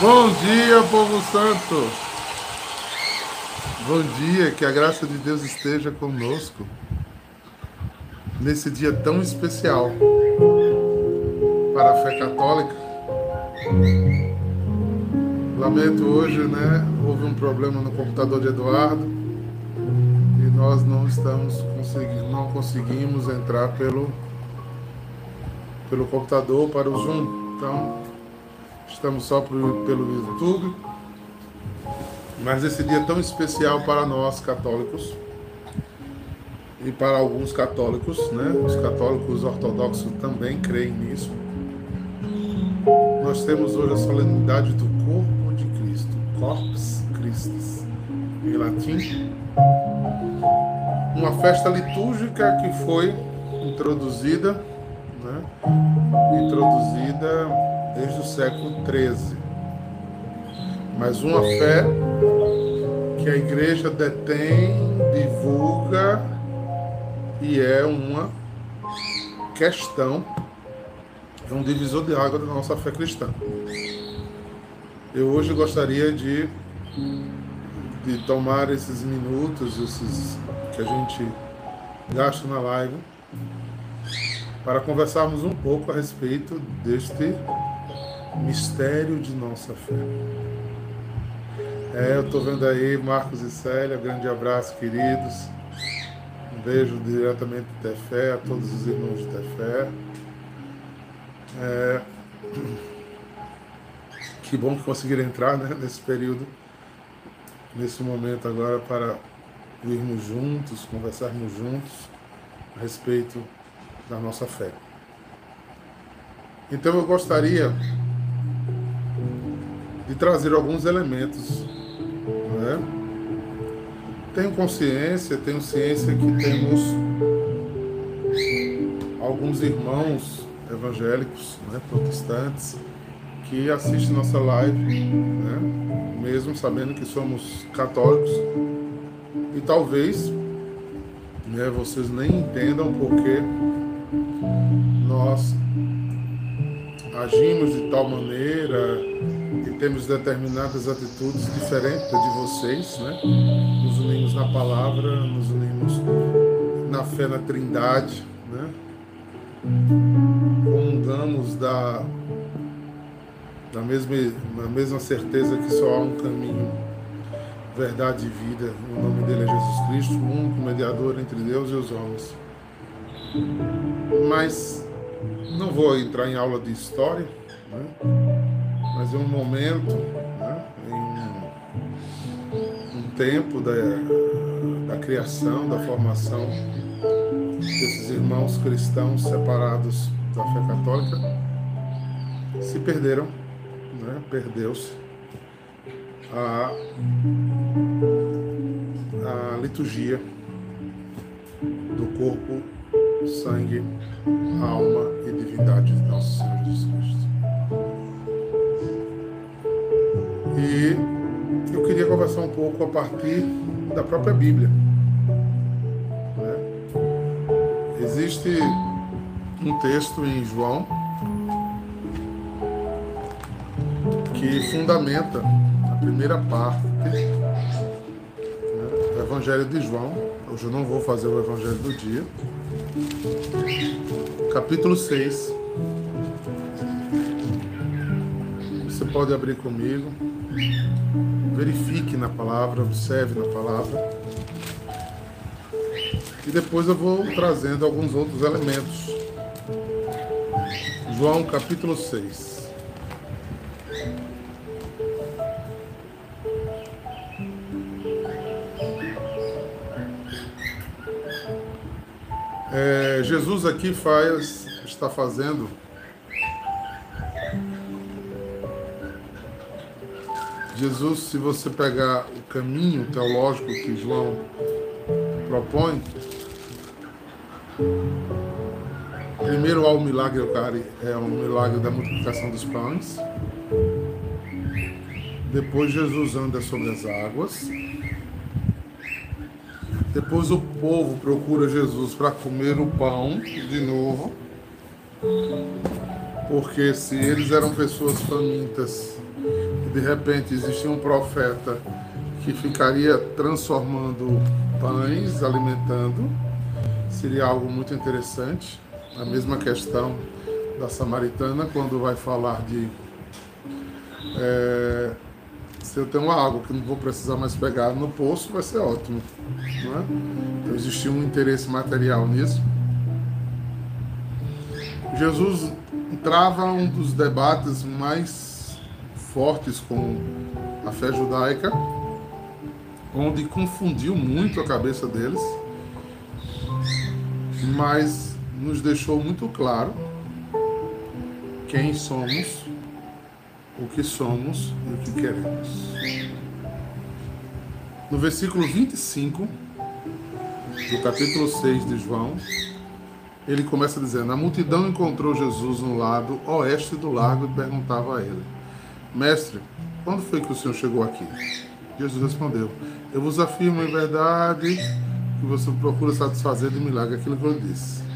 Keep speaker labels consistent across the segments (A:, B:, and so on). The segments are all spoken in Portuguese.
A: Bom dia, povo santo. Bom dia, que a graça de Deus esteja conosco nesse dia tão especial para a fé católica. Lamento hoje, né? Houve um problema no computador de Eduardo e nós não estamos conseguindo, não conseguimos entrar pelo pelo computador para o Zoom. Então, estamos só pelo YouTube. Mas esse dia é tão especial para nós católicos e para alguns católicos, né? Os católicos ortodoxos também creem nisso. Nós temos hoje a solenidade do corpo de Cristo, Corpus Christi, em latim. Uma festa litúrgica que foi introduzida, né? Introduzida desde o século XIII. Mas uma fé que a igreja detém, divulga e é uma questão, é um divisor de água da nossa fé cristã. Eu hoje gostaria de, de tomar esses minutos, esses que a gente gasta na live, para conversarmos um pouco a respeito deste mistério de nossa fé. É, eu estou vendo aí Marcos e Célia, grande abraço, queridos. Um beijo diretamente de Tefé, a todos os irmãos de Tefé. É, que bom que conseguiram entrar né, nesse período, nesse momento agora, para irmos juntos, conversarmos juntos a respeito da nossa fé. Então eu gostaria de trazer alguns elementos. Né? Tenho consciência, tenho ciência que temos alguns irmãos evangélicos, né, protestantes, que assistem nossa live, né, mesmo sabendo que somos católicos, e talvez né, vocês nem entendam porque nós agimos de tal maneira e temos determinadas atitudes diferentes de vocês, né? Nos unimos na palavra, nos unimos na fé na Trindade, né? Comungamos da da mesma, na mesma certeza que só há um caminho, verdade e vida. O nome dele é Jesus Cristo, o único mediador entre Deus e os homens. Mas não vou entrar em aula de história, né? mas em um momento, né? um, um tempo da, da criação, da formação desses irmãos cristãos separados da fé católica, se perderam, né? perdeu-se a, a liturgia do corpo sangue, alma e divindade de nosso Senhor Jesus Cristo. E eu queria conversar um pouco a partir da própria Bíblia. Né? Existe um texto em João que fundamenta a primeira parte né, do Evangelho de João. Hoje eu não vou fazer o Evangelho do dia, capítulo 6. Você pode abrir comigo. Verifique na palavra, observe na palavra. E depois eu vou trazendo alguns outros elementos. João capítulo 6. É, Jesus aqui faz, está fazendo Jesus, se você pegar o caminho teológico que João propõe, primeiro há o milagre é o milagre da multiplicação dos pães. Depois Jesus anda sobre as águas. Depois o povo procura Jesus para comer o pão de novo. Porque se eles eram pessoas famintas e de repente existia um profeta que ficaria transformando pães, alimentando, seria algo muito interessante. A mesma questão da samaritana, quando vai falar de é, se eu tenho água que não vou precisar mais pegar no poço, vai ser ótimo. É? Então existia um interesse material nisso. Jesus trava um dos debates mais fortes com a fé judaica, onde confundiu muito a cabeça deles, mas nos deixou muito claro quem somos, o que somos e o que queremos. No versículo 25 do capítulo 6 de João, ele começa dizendo: A multidão encontrou Jesus no lado oeste do lago e perguntava a ele: Mestre, quando foi que o senhor chegou aqui? Jesus respondeu: Eu vos afirmo em verdade que você procura satisfazer de milagre aquilo que eu disse.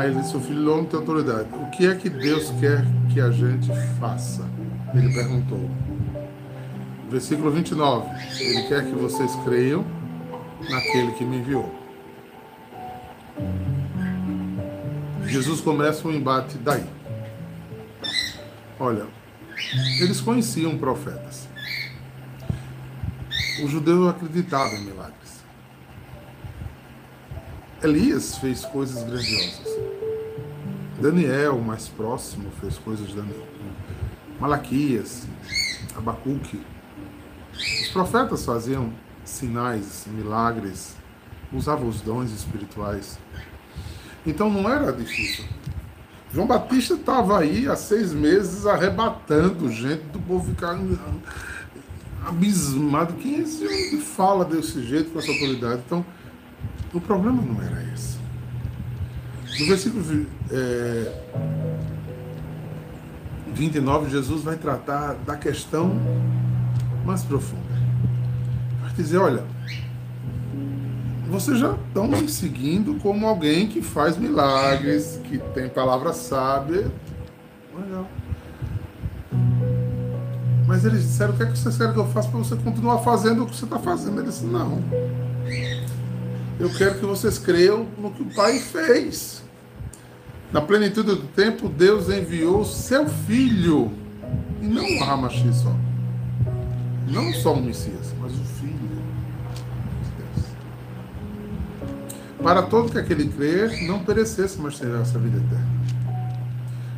A: Aí ele O filho homem tem autoridade. O que é que Deus quer que a gente faça? Ele perguntou. Versículo 29. Ele quer que vocês creiam naquele que me enviou. Jesus começa um embate daí. Olha, eles conheciam profetas. O judeu acreditava em milagres. Elias fez coisas grandiosas. Daniel, mais próximo, fez coisas grandiosas. Malaquias, Abacuque. Os profetas faziam sinais, milagres, usavam os dons espirituais. Então não era difícil. João Batista estava aí há seis meses arrebatando gente do povo ficar abismado. Quem é esse que fala desse jeito, com essa autoridade? Então, o problema não era esse. No versículo é, 29, Jesus vai tratar da questão mais profunda. Vai dizer, olha, vocês já estão me seguindo como alguém que faz milagres, que tem palavra sábia. Legal. Mas eles disseram: o que é que vocês querem que eu faça para você continuar fazendo o que você está fazendo? Ele disse: não. Eu quero que vocês creiam no que o Pai fez. Na plenitude do tempo, Deus enviou seu filho, e não o Ramaxi só. Não só o Messias, mas o filho. para todo que aquele crer não perecesse, mas tivesse a vida eterna.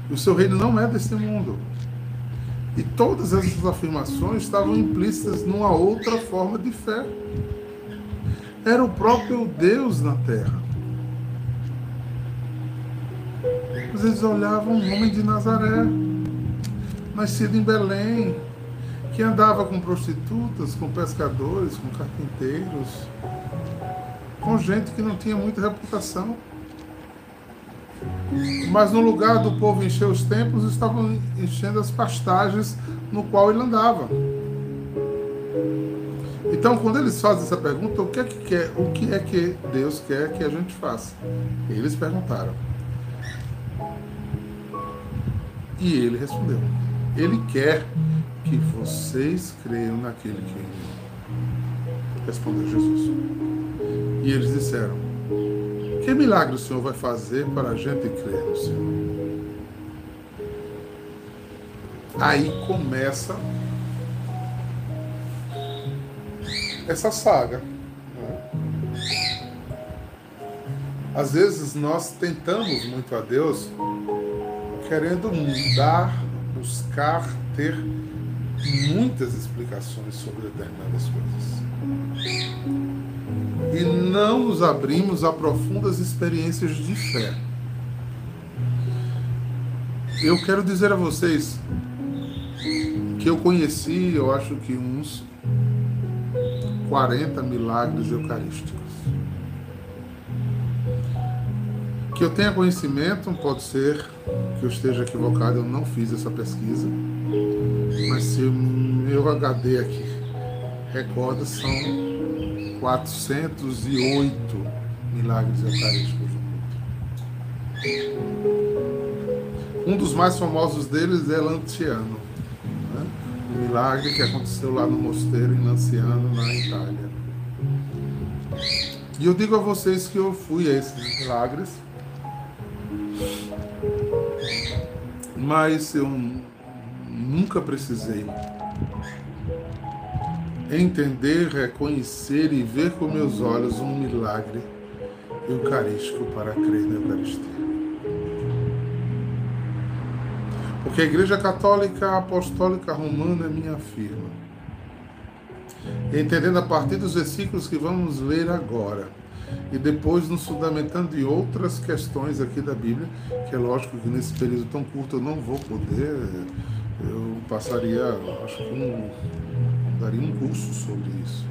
A: E o seu reino não é deste mundo. E todas essas afirmações estavam implícitas numa outra forma de fé. Era o próprio Deus na terra. Mas eles olhavam um homem de Nazaré, nascido em Belém, que andava com prostitutas, com pescadores, com carpinteiros, com gente que não tinha muita reputação. Mas no lugar do povo encher os templos, estavam enchendo as pastagens no qual ele andava. Então, quando eles fazem essa pergunta, o que é que, quer, o que, é que Deus quer que a gente faça? Eles perguntaram. E ele respondeu: Ele quer que vocês creiam naquele que enviou. Respondeu Jesus. E eles disseram: Que milagre o Senhor vai fazer para a gente crer no Senhor? Aí começa essa saga. Né? Às vezes nós tentamos muito a Deus querendo mudar, buscar ter muitas explicações sobre determinadas coisas e não nos abrimos a profundas experiências de fé. Eu quero dizer a vocês que eu conheci, eu acho que uns 40 milagres eucarísticos. Que eu tenha conhecimento, pode ser que eu esteja equivocado, eu não fiz essa pesquisa, mas se o meu HD aqui recorda, são 408 milagres eucarísticos. Um dos mais famosos deles é Lanciano. Milagre que aconteceu lá no mosteiro em Lanciano, na Itália. E eu digo a vocês que eu fui a esses milagres, mas eu nunca precisei entender, reconhecer e ver com meus olhos um milagre eucarístico para crer na Eucaristia. Porque a Igreja Católica Apostólica Romana me afirma, entendendo a partir dos versículos que vamos ler agora, e depois nos fundamentando em outras questões aqui da Bíblia, que é lógico que nesse período tão curto eu não vou poder, eu passaria, acho que um, daria um curso sobre isso.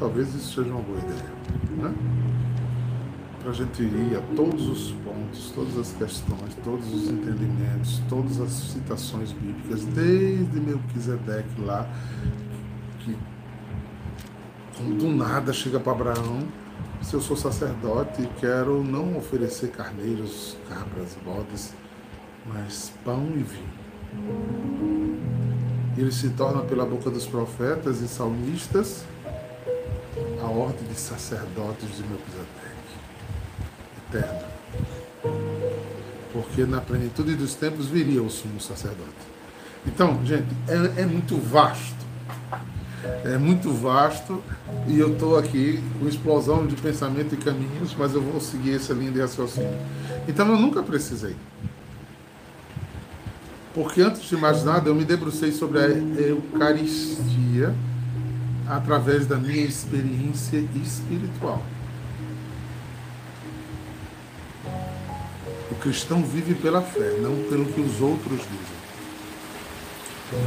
A: Talvez isso seja uma boa ideia, né? Para a gente ir a todos os pontos, todas as questões, todos os entendimentos, todas as citações bíblicas, desde Melquisedeque lá, que do nada chega para Abraão, se eu sou sacerdote e quero não oferecer carneiros, cabras, bodes, mas pão e vinho. Ele se torna pela boca dos profetas e salmistas a ordem de sacerdotes de Melquisedeque, eterno. Porque na plenitude dos tempos viria o sumo sacerdote. Então, gente, é, é muito vasto é muito vasto e eu estou aqui com explosão de pensamento e caminhos, mas eu vou seguir essa linha de raciocínio. Então eu nunca precisei. Porque antes de mais nada eu me debrucei sobre a Eucaristia através da minha experiência espiritual. Cristão vive pela fé, não pelo que os outros dizem.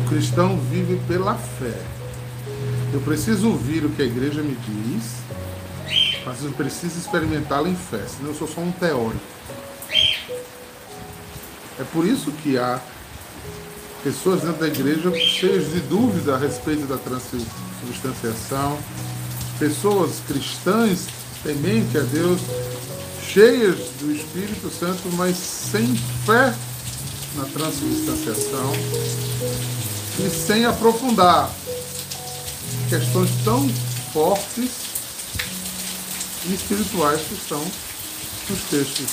A: O cristão vive pela fé eu preciso ouvir o que a igreja me diz, mas eu preciso experimentá-la em fé, senão eu sou só um teórico. É por isso que há pessoas dentro da igreja cheias de dúvida a respeito da transubstanciação, pessoas cristãs temente a Deus, cheias do Espírito Santo, mas sem fé na transubstanciação e sem aprofundar questões tão fortes e espirituais que estão nos textos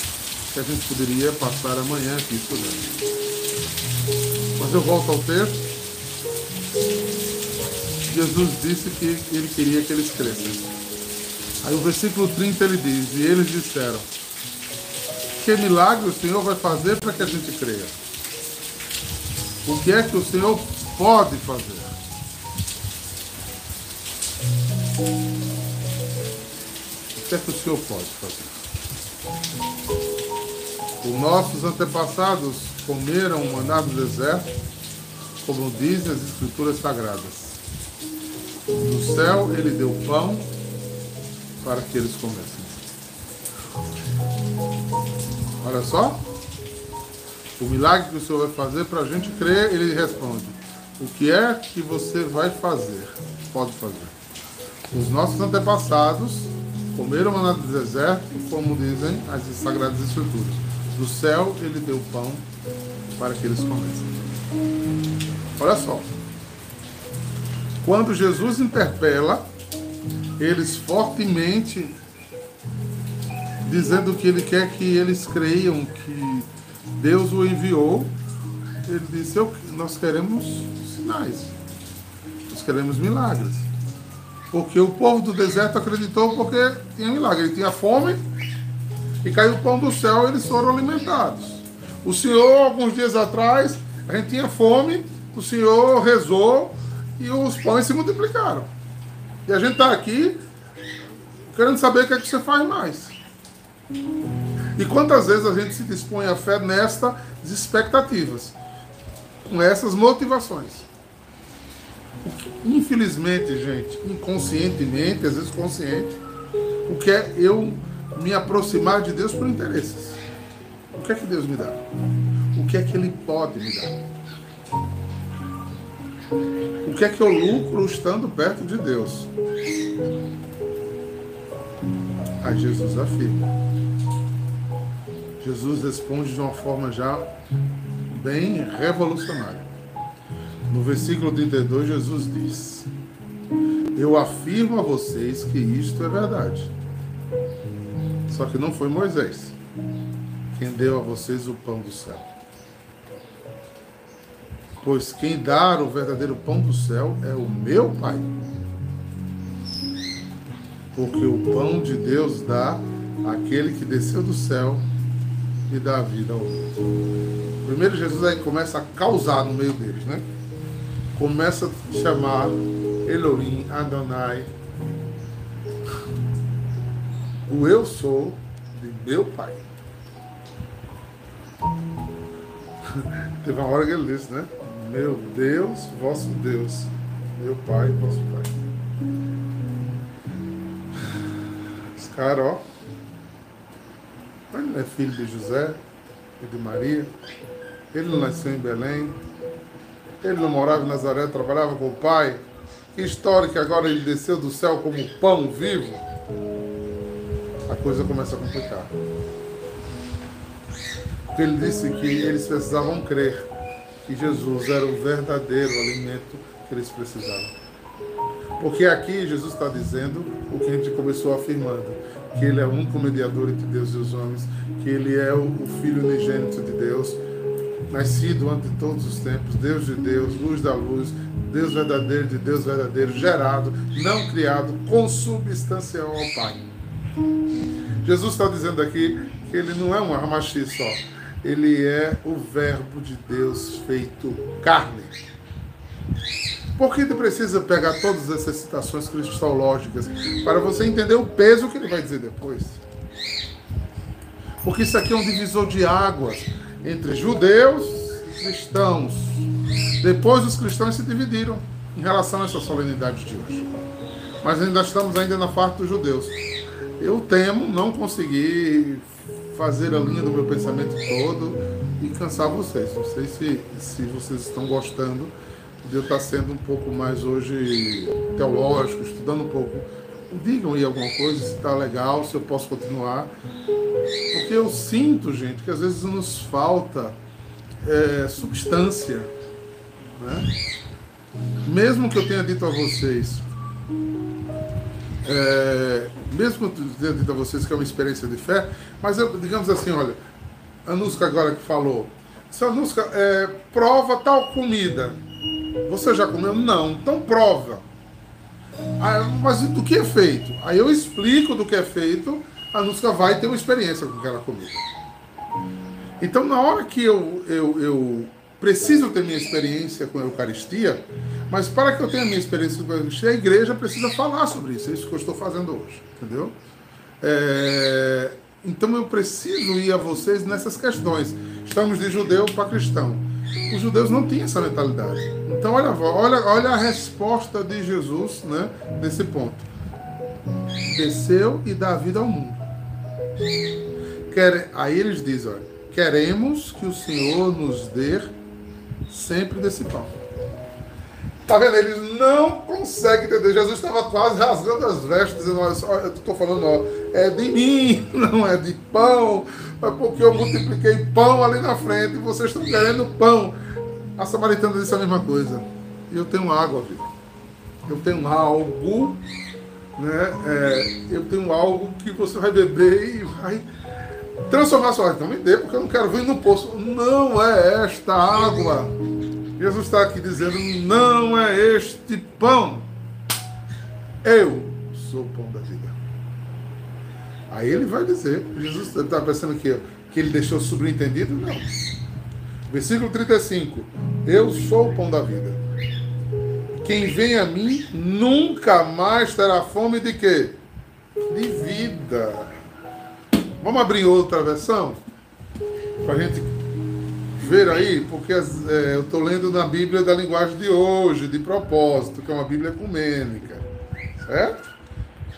A: que a gente poderia passar amanhã aqui estudando. Mas eu volto ao texto. Jesus disse que ele queria que eles crescessem. Aí o versículo 30 ele diz: E eles disseram: Que milagre o Senhor vai fazer para que a gente creia? O que é que o Senhor pode fazer? O que é que o Senhor pode fazer? Os nossos antepassados comeram maná do deserto, como dizem as escrituras sagradas. Do céu ele deu pão para que eles comessem. Olha só. O milagre que o Senhor vai fazer para a gente crer, ele responde: O que é que você vai fazer? Pode fazer. Os nossos antepassados comeram maná do deserto, como dizem as sagradas escrituras. Do céu ele deu pão para que eles comessem. Olha só. Quando Jesus interpela eles fortemente, dizendo que ele quer que eles creiam que Deus o enviou, ele disse: Nós queremos sinais, nós queremos milagres. Porque o povo do deserto acreditou porque tinha milagre. Ele tinha fome e caiu o pão do céu e eles foram alimentados. O Senhor, alguns dias atrás, a gente tinha fome, o Senhor rezou e os pães se multiplicaram. E a gente está aqui querendo saber o que é que você faz mais. E quantas vezes a gente se dispõe a fé nestas expectativas, com essas motivações. Infelizmente, gente, inconscientemente, às vezes consciente, o que é eu me aproximar de Deus por interesses. O que é que Deus me dá? O que é que Ele pode me dar? O que é que eu lucro estando perto de Deus? Aí Jesus afirma: Jesus responde de uma forma já bem revolucionária. No versículo 32, Jesus diz: Eu afirmo a vocês que isto é verdade. Só que não foi Moisés quem deu a vocês o pão do céu. Pois quem dá o verdadeiro pão do céu é o meu Pai. Porque o pão de Deus dá aquele que desceu do céu e dá vida ao mundo. Primeiro Jesus aí começa a causar no meio deles, né? Começa a chamar Elohim, Adonai, o eu sou de meu pai. Teve uma hora que ele disse, né? Meu Deus, vosso Deus, meu pai, vosso pai. Os caras, ó. Ele não é filho de José e de Maria. Ele não nasceu em Belém. Ele não morava em Nazaré, trabalhava com o pai. Que história que agora ele desceu do céu como pão vivo. A coisa começa a complicar. Porque ele disse que eles precisavam crer que Jesus era o verdadeiro alimento que eles precisavam. Porque aqui Jesus está dizendo o que a gente começou afirmando, que ele é o único mediador entre Deus e os homens, que ele é o, Filho unigênito de Deus, nascido antes de todos os tempos, Deus de Deus, luz da luz, Deus verdadeiro de Deus verdadeiro, gerado, não criado, consubstancial ao Pai. Jesus está dizendo aqui que ele não é um armaxi só, ele é o Verbo de Deus feito carne. Por que precisa pegar todas essas citações cristológicas para você entender o peso que ele vai dizer depois? Porque isso aqui é um divisor de águas entre judeus e cristãos. Depois os cristãos se dividiram em relação a essa solenidade de hoje. Mas ainda estamos ainda na parte dos judeus. Eu temo não conseguir fazer a linha do meu pensamento todo e cansar vocês. Não sei se, se vocês estão gostando de eu estar sendo um pouco mais hoje teológico, estudando um pouco. Digam aí alguma coisa, se está legal, se eu posso continuar. Porque eu sinto, gente, que às vezes nos falta é, substância. Né? Mesmo que eu tenha dito a vocês, é, mesmo que eu tenha dito a vocês que é uma experiência de fé, mas eu, digamos assim, olha, a Nusca agora que falou, se a Nusca é, prova tal comida, você já comeu? Não, então prova. Ah, mas do que é feito? Aí eu explico do que é feito, a Nusca vai ter uma experiência com aquela comida. Então, na hora que eu, eu, eu preciso ter minha experiência com a Eucaristia, mas para que eu tenha minha experiência com a Eucaristia, a igreja precisa falar sobre isso. É isso que eu estou fazendo hoje, entendeu? É, então eu preciso ir a vocês nessas questões. Estamos de judeu para cristão. Os judeus não tinham essa mentalidade. Então olha, olha, olha a resposta de Jesus né, nesse ponto. Desceu e dá vida ao mundo. Quer, aí eles dizem, olha, queremos que o Senhor nos dê sempre desse pão. Tá vendo? Eles não conseguem entender. Jesus estava quase rasgando as vestes, dizendo: Olha, eu estou falando, ó, é de mim, não é de pão. É porque eu multipliquei pão ali na frente e vocês estão querendo pão. A samaritana disse a mesma coisa. Eu tenho água, filho. Eu tenho algo, né? É, eu tenho algo que você vai beber e vai transformar sua vida. Então me dê, porque eu não quero vir no poço. Não é esta água Jesus está aqui dizendo: não é este pão, eu sou o pão da vida. Aí ele vai dizer: Jesus está pensando que, que ele deixou subentendido? Não. Versículo 35: Eu sou o pão da vida. Quem vem a mim nunca mais terá fome de quê? De vida. Vamos abrir outra versão? Para a gente ver aí, porque é, eu estou lendo na Bíblia da linguagem de hoje, de propósito, que é uma Bíblia ecumênica, certo?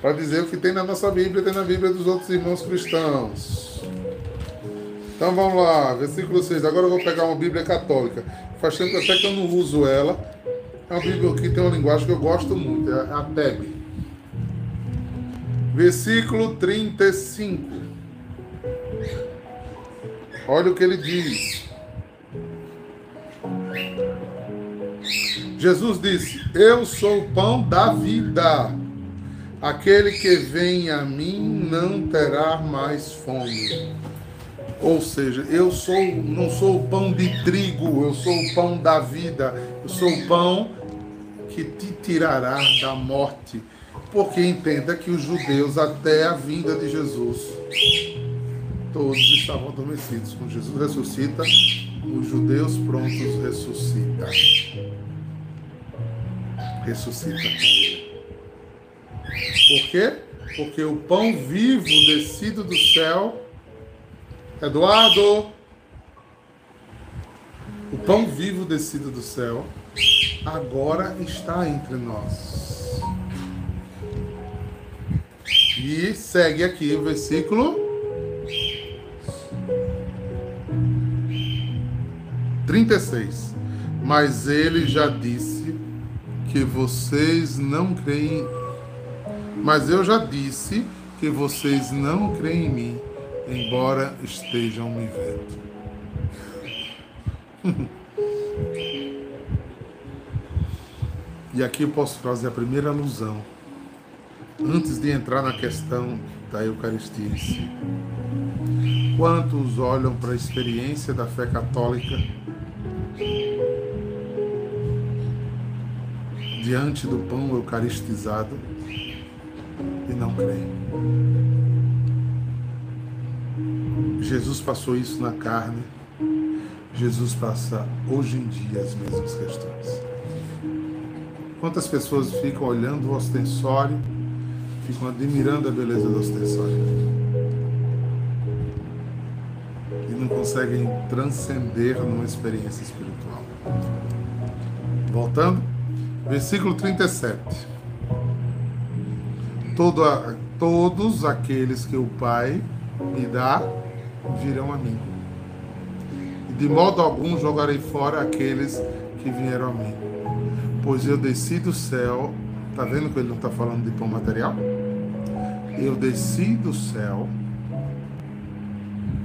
A: Para dizer o que tem na nossa Bíblia, tem na Bíblia dos outros irmãos cristãos. Então vamos lá, versículo 6. Agora eu vou pegar uma Bíblia católica. Faz tempo até que eu não uso ela. É uma Bíblia que tem uma linguagem que eu gosto muito, é a TEB. Versículo 35. Olha o que ele diz. Jesus disse: Eu sou o pão da vida. Aquele que vem a mim não terá mais fome. Ou seja, eu sou, não sou o pão de trigo, eu sou o pão da vida, eu sou o pão que te tirará da morte. Porque entenda que os judeus, até a vinda de Jesus, todos estavam adormecidos. Quando Jesus ressuscita, os judeus prontos. Ressuscita ele. Por quê? Porque o pão vivo descido do céu Eduardo, o pão vivo descido do céu agora está entre nós. E segue aqui o versículo 36. Mas ele já disse que vocês não creem. Mas eu já disse que vocês não creem em mim embora estejam me vendo. e aqui eu posso fazer a primeira alusão, antes de entrar na questão da Eucaristia em si. Quantos olham para a experiência da fé católica diante do pão eucaristizado e não creem? Jesus passou isso na carne, Jesus passa hoje em dia as mesmas questões. Quantas pessoas ficam olhando o ostensório, ficam admirando a beleza do ostensório e não conseguem transcender numa experiência espiritual. Voltando, versículo 37. Todo a, todos aqueles que o Pai me dá virão a mim. De modo algum jogarei fora aqueles que vieram a mim. Pois eu desci do céu. Está vendo que ele não está falando de pão material? Eu desci do céu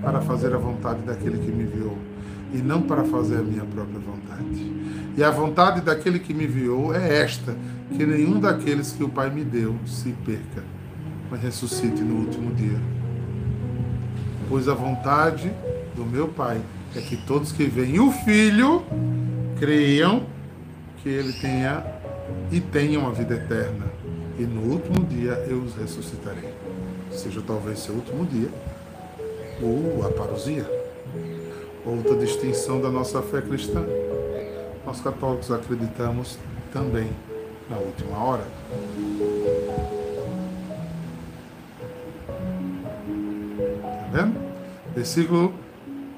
A: para fazer a vontade daquele que me enviou e não para fazer a minha própria vontade. E a vontade daquele que me enviou é esta: que nenhum daqueles que o Pai me deu se perca, mas ressuscite no último dia pois a vontade do meu Pai é que todos que veem o Filho creiam que ele tenha e tenham a vida eterna. E no último dia eu os ressuscitarei. Seja talvez seu último dia, ou a parousia. Outra distinção da nossa fé cristã. Nós católicos acreditamos também na última hora. vendo? Versículo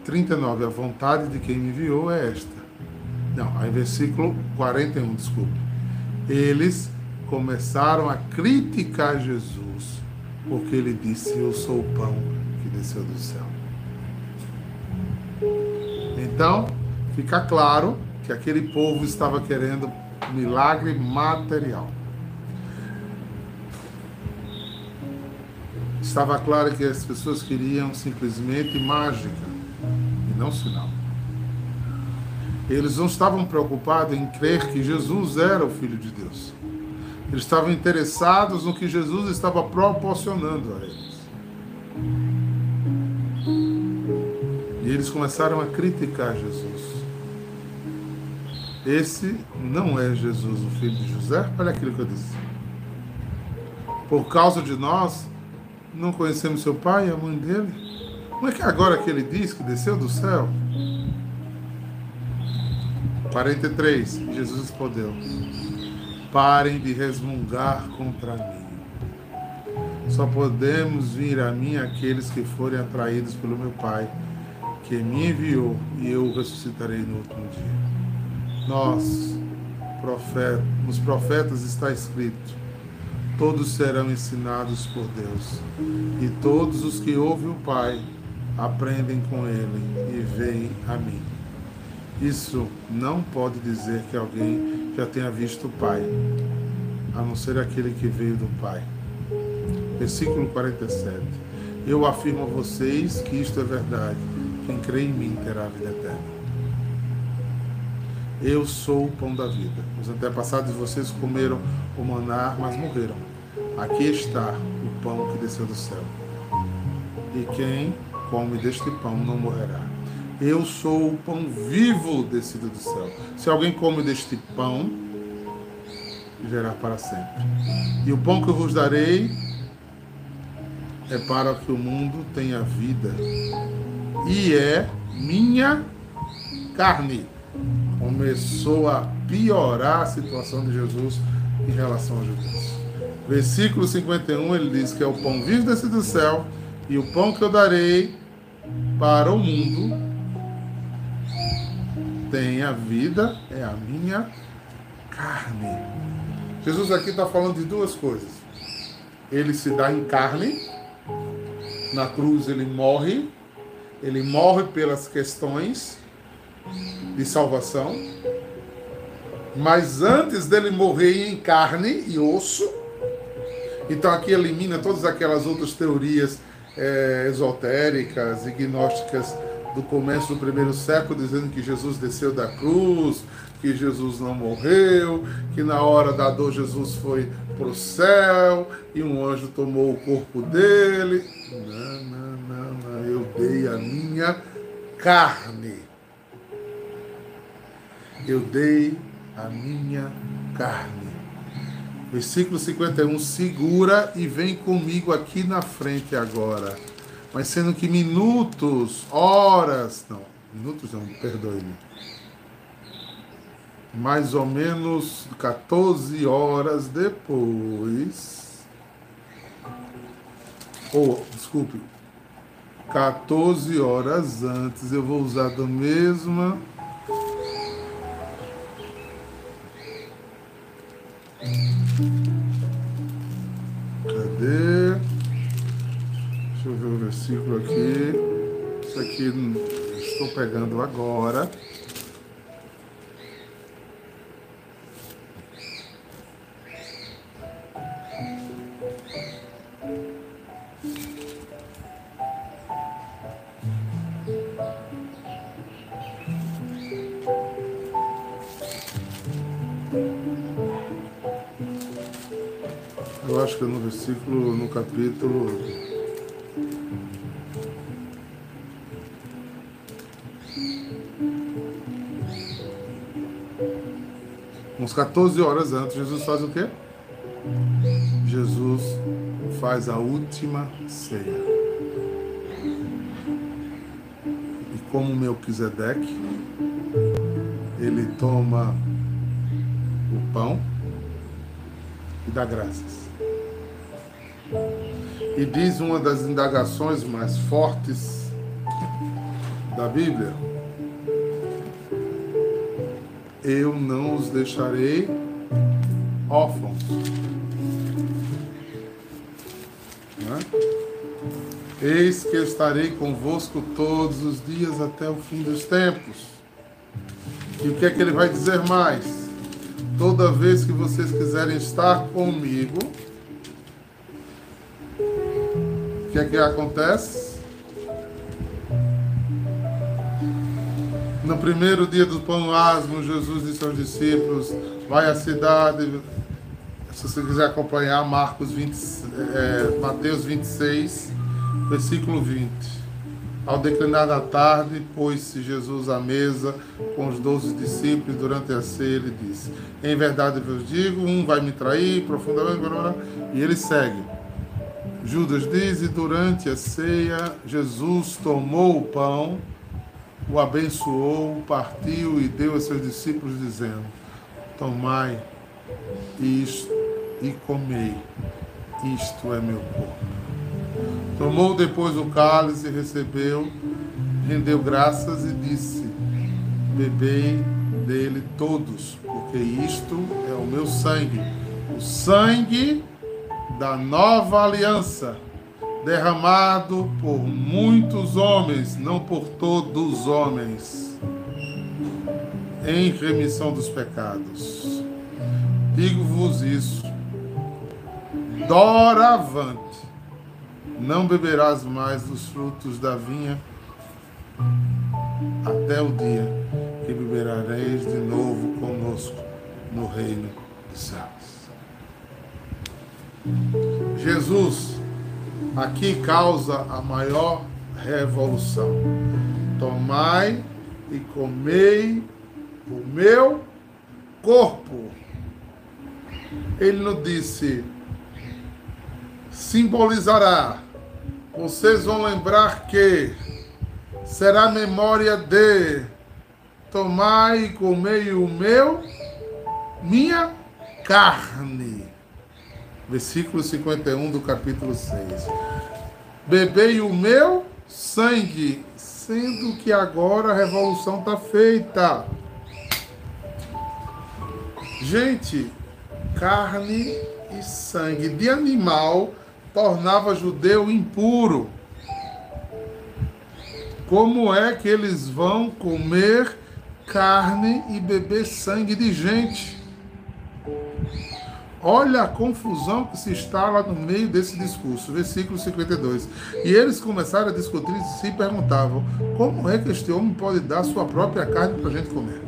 A: 39. A vontade de quem me enviou é esta. Não, aí versículo 41, desculpe. Eles começaram a criticar Jesus, porque ele disse: Eu sou o pão desceu do céu. Então, fica claro que aquele povo estava querendo milagre material. Estava claro que as pessoas queriam simplesmente mágica e não sinal. Eles não estavam preocupados em crer que Jesus era o Filho de Deus. Eles estavam interessados no que Jesus estava proporcionando a eles. E eles começaram a criticar Jesus. Esse não é Jesus, o filho de José. Olha aquilo que eu disse. Por causa de nós, não conhecemos seu pai e a mãe dele? Não é que agora que ele diz que desceu do céu? 43. Jesus respondeu: Parem de resmungar contra mim. Só podemos vir a mim aqueles que forem atraídos pelo meu Pai, que me enviou, e eu o ressuscitarei no último dia. Nós, profeta, nos profetas está escrito: todos serão ensinados por Deus. E todos os que ouvem o Pai aprendem com ele e veem a mim. Isso não pode dizer que alguém já tenha visto o Pai, a não ser aquele que veio do Pai. Versículo 47. Eu afirmo a vocês que isto é verdade, quem crê em mim terá a vida eterna. Eu sou o pão da vida. Os antepassados de vocês comeram o maná, mas morreram. Aqui está o pão que desceu do céu. E quem come deste pão não morrerá. Eu sou o pão vivo descido do céu. Se alguém come deste pão, viverá para sempre. E o pão que eu vos darei é para que o mundo tenha vida. E é minha carne. Começou a piorar a situação de Jesus em relação a judeus. Versículo 51, ele diz que é o pão vivo descido do céu e o pão que eu darei para o mundo tem a vida, é a minha carne. Jesus aqui está falando de duas coisas. Ele se dá em carne, na cruz ele morre, ele morre pelas questões de salvação, mas antes dele morrer em carne e osso, então aqui elimina todas aquelas outras teorias é, esotéricas e gnósticas do começo do primeiro século, dizendo que Jesus desceu da cruz, que Jesus não morreu, que na hora da dor Jesus foi para o céu e um anjo tomou o corpo dele. Não, não, não, não. Eu dei a minha carne. Eu dei a minha carne. Versículo 51, segura e vem comigo aqui na frente agora. Mas sendo que minutos, horas, não, minutos não, perdoe-me. Mais ou menos 14 horas depois. Ou, oh, desculpe, 14 horas antes, eu vou usar da mesma Cadê? Deixa eu ver o versículo aqui. Isso aqui estou pegando agora. No versículo, no capítulo. Uns 14 horas antes, Jesus faz o quê? Jesus faz a última ceia. E como Melquisedeque, ele toma o pão e dá graças. E diz uma das indagações mais fortes da Bíblia: Eu não os deixarei órfãos. É? Eis que estarei convosco todos os dias até o fim dos tempos. E o que é que ele vai dizer mais? Toda vez que vocês quiserem estar comigo, o que é que acontece? No primeiro dia do pão asmo, Jesus disse aos discípulos: Vai à cidade. Se você quiser acompanhar, Marcos 20, é, Mateus 26, versículo 20. Ao declinar da tarde, pôs-se Jesus à mesa com os doze discípulos durante a ceia. Ele disse: Em verdade vos digo, um vai me trair profundamente. E ele segue. Judas diz: E durante a ceia, Jesus tomou o pão, o abençoou, partiu e deu a seus discípulos, dizendo: Tomai isto e comei, isto é meu corpo. Tomou depois o cálice, recebeu, rendeu graças e disse: Bebei dele todos, porque isto é o meu sangue, o sangue da nova aliança, derramado por muitos homens, não por todos os homens, em remissão dos pecados. Digo-vos isso, doravante, não beberás mais dos frutos da vinha até o dia que viverareis de novo conosco no reino dos céus. Jesus aqui causa a maior revolução. Tomai e comei o meu corpo. Ele não disse, simbolizará. Vocês vão lembrar que será memória de tomai e comei o meu, minha carne. Versículo 51 do capítulo 6. Bebei o meu sangue, sendo que agora a revolução está feita. Gente, carne e sangue de animal tornava judeu impuro. Como é que eles vão comer carne e beber sangue de gente? Olha a confusão que se instala no meio desse discurso, versículo 52. E eles começaram a discutir e se perguntavam: como é que este homem pode dar sua própria carne para a gente comer?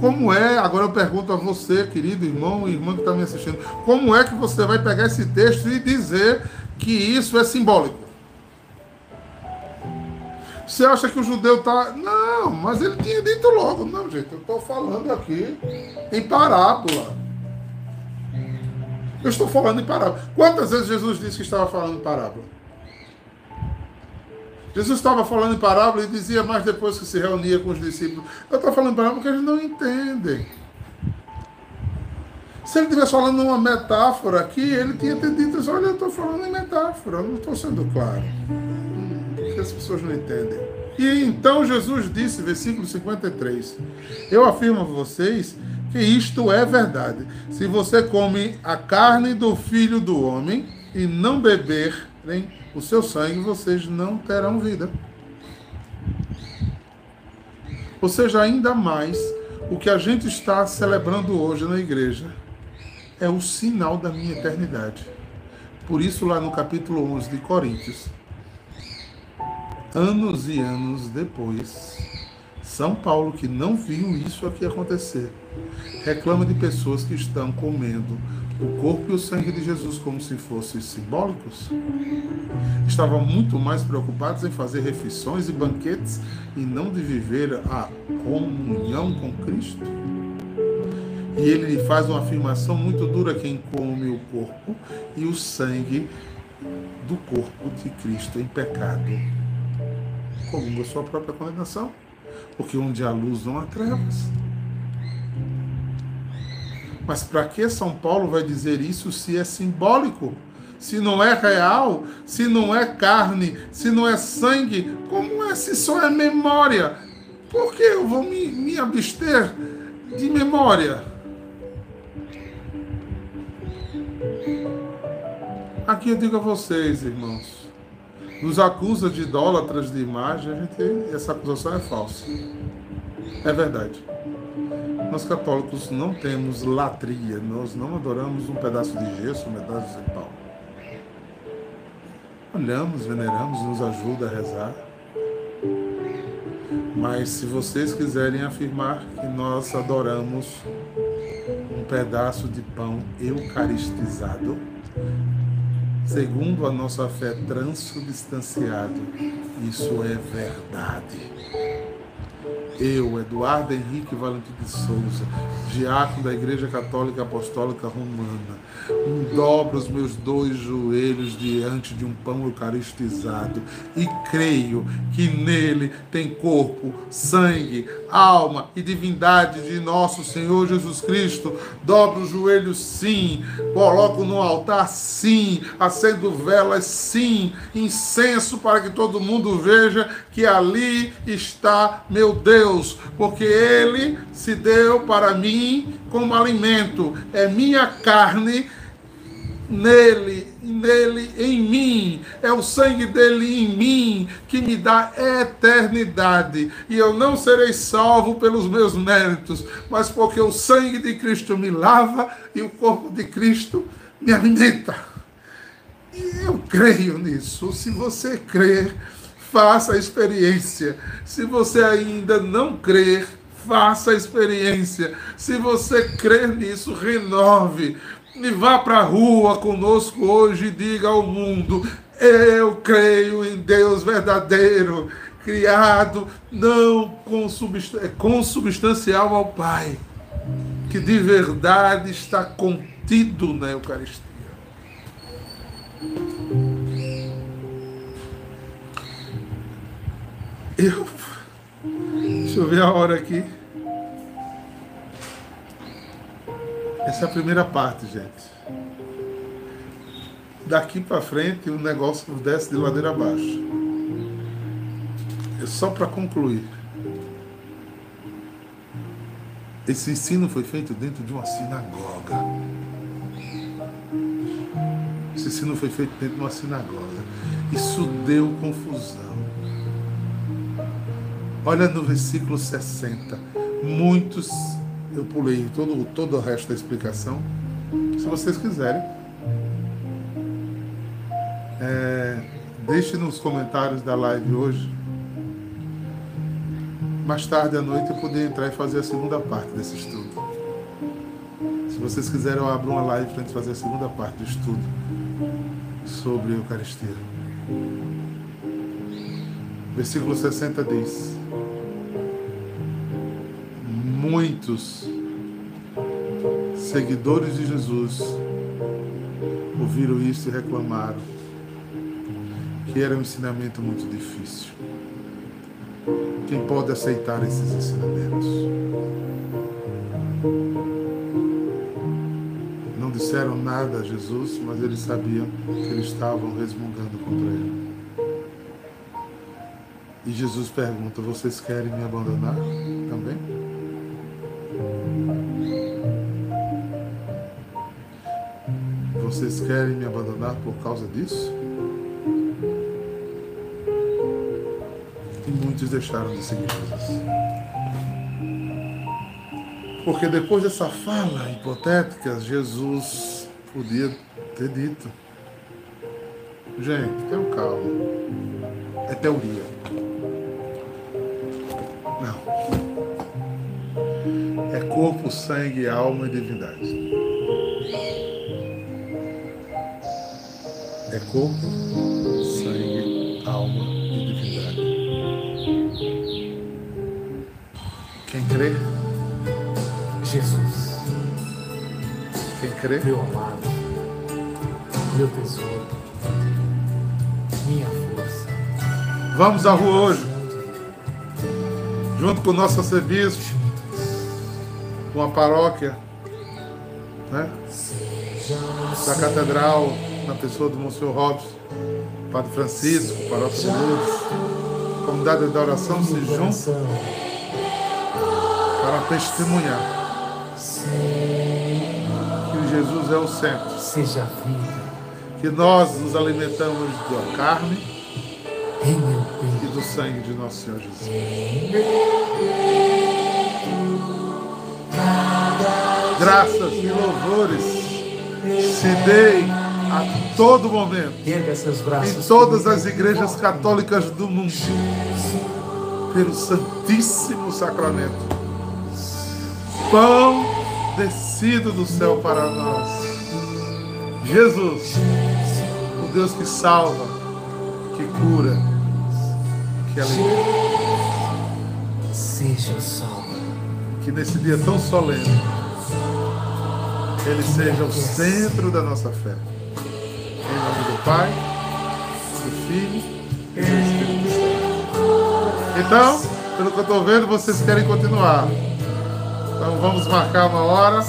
A: Como é, agora eu pergunto a você, querido irmão e irmã que está me assistindo, como é que você vai pegar esse texto e dizer que isso é simbólico? Você acha que o judeu está. Não, mas ele tinha dito logo. Não, gente, eu estou falando aqui em parábola. Eu estou falando em parábola. Quantas vezes Jesus disse que estava falando em parábola? Jesus estava falando em parábola e dizia mais depois que se reunia com os discípulos. Eu estou falando em parábola porque eles não entendem. Se ele estivesse falando uma metáfora aqui, ele tinha dito assim, olha, eu estou falando em metáfora, eu não estou sendo claro que as pessoas não entendem. E então Jesus disse, versículo 53, eu afirmo a vocês que isto é verdade. Se você come a carne do filho do homem e não beberem o seu sangue, vocês não terão vida. Ou seja, ainda mais, o que a gente está celebrando hoje na igreja é o sinal da minha eternidade. Por isso, lá no capítulo 11 de Coríntios, anos e anos depois, São Paulo, que não viu isso aqui acontecer, reclama de pessoas que estão comendo o corpo e o sangue de Jesus como se fossem simbólicos. Estavam muito mais preocupados em fazer refeições e banquetes e não de viver a comunhão com Cristo. E ele faz uma afirmação muito dura: quem come o corpo e o sangue do corpo de Cristo em pecado comunga sua própria condenação, porque onde há luz não há trevas. Mas para que São Paulo vai dizer isso se é simbólico? Se não é real, se não é carne, se não é sangue, como é se só é memória? Por que eu vou me, me abster de memória? Aqui eu digo a vocês, irmãos, nos acusa de idólatras de imagem, a gente, essa acusação é falsa. É verdade. Nós católicos não temos latria, nós não adoramos um pedaço de gesso, um pedaço de pau. Olhamos, veneramos, nos ajuda a rezar. Mas se vocês quiserem afirmar que nós adoramos um pedaço de pão eucaristizado, segundo a nossa fé transubstanciado. Isso é verdade. Eu, Eduardo Henrique Valentim de Souza, diácono da Igreja Católica Apostólica Romana, dobro os meus dois joelhos diante de um pão eucaristizado e creio que nele tem corpo, sangue, alma e divindade de nosso Senhor Jesus Cristo. Dobro os joelhos, sim, coloco no altar, sim, acendo velas, sim, incenso para que todo mundo veja que ali está meu Deus, porque ele se deu para mim como alimento, é minha carne nele, nele em mim, é o sangue dele em mim que me dá eternidade. E eu não serei salvo pelos meus méritos, mas porque o sangue de Cristo me lava e o corpo de Cristo me alimenta. E eu creio nisso. Se você crer, faça a experiência. Se você ainda não crer, faça a experiência. Se você crer nisso, renove. E vá para a rua conosco hoje e diga ao mundo: Eu creio em Deus verdadeiro, criado não consubstancial ao Pai, que de verdade está contido na Eucaristia. Eu. Deixa eu ver a hora aqui. Essa é a primeira parte, gente. Daqui para frente o negócio desce de ladeira abaixo. É só para concluir. Esse ensino foi feito dentro de uma sinagoga. Esse ensino foi feito dentro de uma sinagoga. Isso deu confusão. Olha no versículo 60. Muitos eu pulei todo, todo o resto da explicação. Se vocês quiserem, é, deixe nos comentários da live hoje. Mais tarde à noite eu poder entrar e fazer a segunda parte desse estudo. Se vocês quiserem, eu abro uma live para a gente fazer a segunda parte do estudo sobre a Eucaristia. Versículo 60 diz: muitos seguidores de Jesus ouviram isso e reclamaram que era um ensinamento muito difícil. Quem pode aceitar esses ensinamentos? Não disseram nada a Jesus, mas eles sabiam que eles estavam resmungando contra ele. E Jesus pergunta: Vocês querem me abandonar também? Vocês querem me abandonar por causa disso? E muitos deixaram de seguir Jesus. Porque depois dessa fala hipotética, Jesus podia ter dito: Gente, tenham calma. É teoria. Não. É corpo, sangue, alma e divindade. É corpo, sangue, alma e divindade. Quem crê?
B: Jesus.
A: Quem crê?
B: Meu amado, meu tesouro, minha força.
A: Vamos à rua hoje, junto com o nosso serviço, com a paróquia, né? Da catedral na pessoa do Monsenhor Robson, Padre Francisco, Paróquia de Lourdes, comunidade da oração se juntam para testemunhar que Jesus é o centro.
B: Seja vida.
A: Que nós nos alimentamos da carne e do sangue de nosso Senhor Jesus. Graças e louvores se deem a todo momento. Em todas as igrejas católicas do mundo. Pelo Santíssimo Sacramento. Pão descido do céu para nós. Jesus, o Deus que salva, que cura, que alegra.
B: Seja o sol.
A: Que nesse dia tão solene, ele seja o centro da nossa fé. Pai, do Filho e do Espírito Santo. Então, pelo que eu estou vendo, vocês querem continuar. Então vamos marcar uma hora.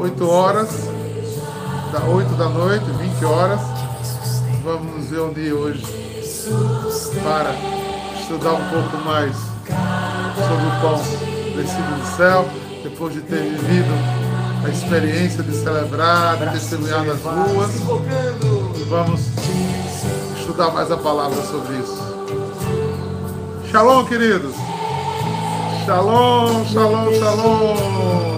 A: 8 horas. Da 8 da noite, 20 horas. Vamos nos reunir hoje para estudar um pouco mais sobre o pão descido do céu, depois de ter vivido a experiência de celebrar, de testemunhar nas ruas. Vamos estudar mais a palavra sobre isso. Shalom, queridos. Shalom, shalom, shalom.